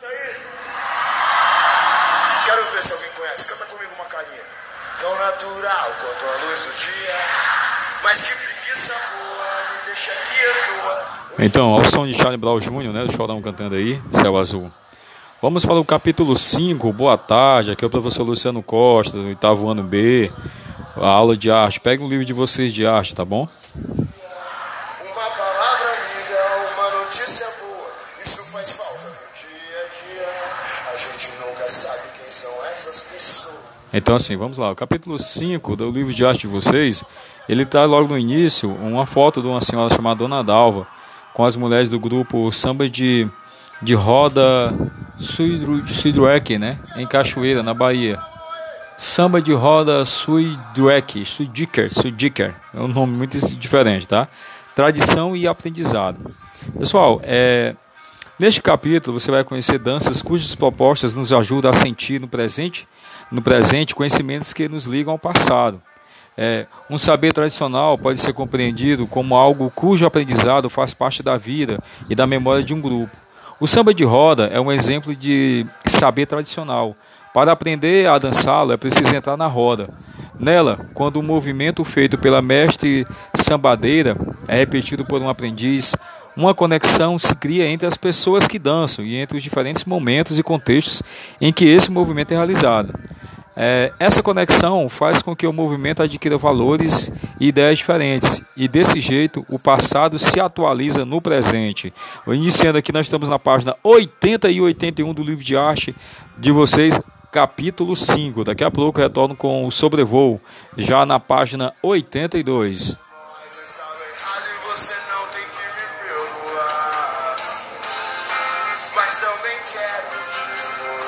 Isso aí. Quero ver se alguém conhece. Canta comigo uma carinha. Tão natural quanto a luz do dia. Mas que preguiça boa, me deixa aqui à toa. Então, ao som de Charlie Brown Jr., né, o Chorão cantando aí, Céu Azul. Vamos para o capítulo 5, boa tarde, aqui é o professor Luciano Costa, do oitavo ano B, a aula de arte. Pega um livro de vocês de arte, tá bom? Uma palavra amiga, uma notícia boa. Isso faz falta Então, assim, vamos lá. O capítulo 5 do livro de arte de vocês, ele está logo no início, uma foto de uma senhora chamada Dona Dalva, com as mulheres do grupo Samba de, de Roda Suidruek, né? Em Cachoeira, na Bahia. Samba de Roda Suidruek, Suidiker, Suidiker. É um nome muito diferente, tá? Tradição e aprendizado. Pessoal, é, neste capítulo você vai conhecer danças cujas propostas nos ajudam a sentir no presente, no presente conhecimentos que nos ligam ao passado. É, um saber tradicional pode ser compreendido como algo cujo aprendizado faz parte da vida e da memória de um grupo. O samba de roda é um exemplo de saber tradicional. Para aprender a dançá-lo é preciso entrar na roda. Nela, quando o movimento feito pela mestre sambadeira é repetido por um aprendiz, uma conexão se cria entre as pessoas que dançam e entre os diferentes momentos e contextos em que esse movimento é realizado. É, essa conexão faz com que o movimento adquira valores e ideias diferentes, e desse jeito o passado se atualiza no presente. Iniciando aqui, nós estamos na página 80 e 81 do livro de arte de vocês, capítulo 5. Daqui a pouco eu retorno com o sobrevoo, já na página 82. Errado e você não tem que me perdoar. Mas também quero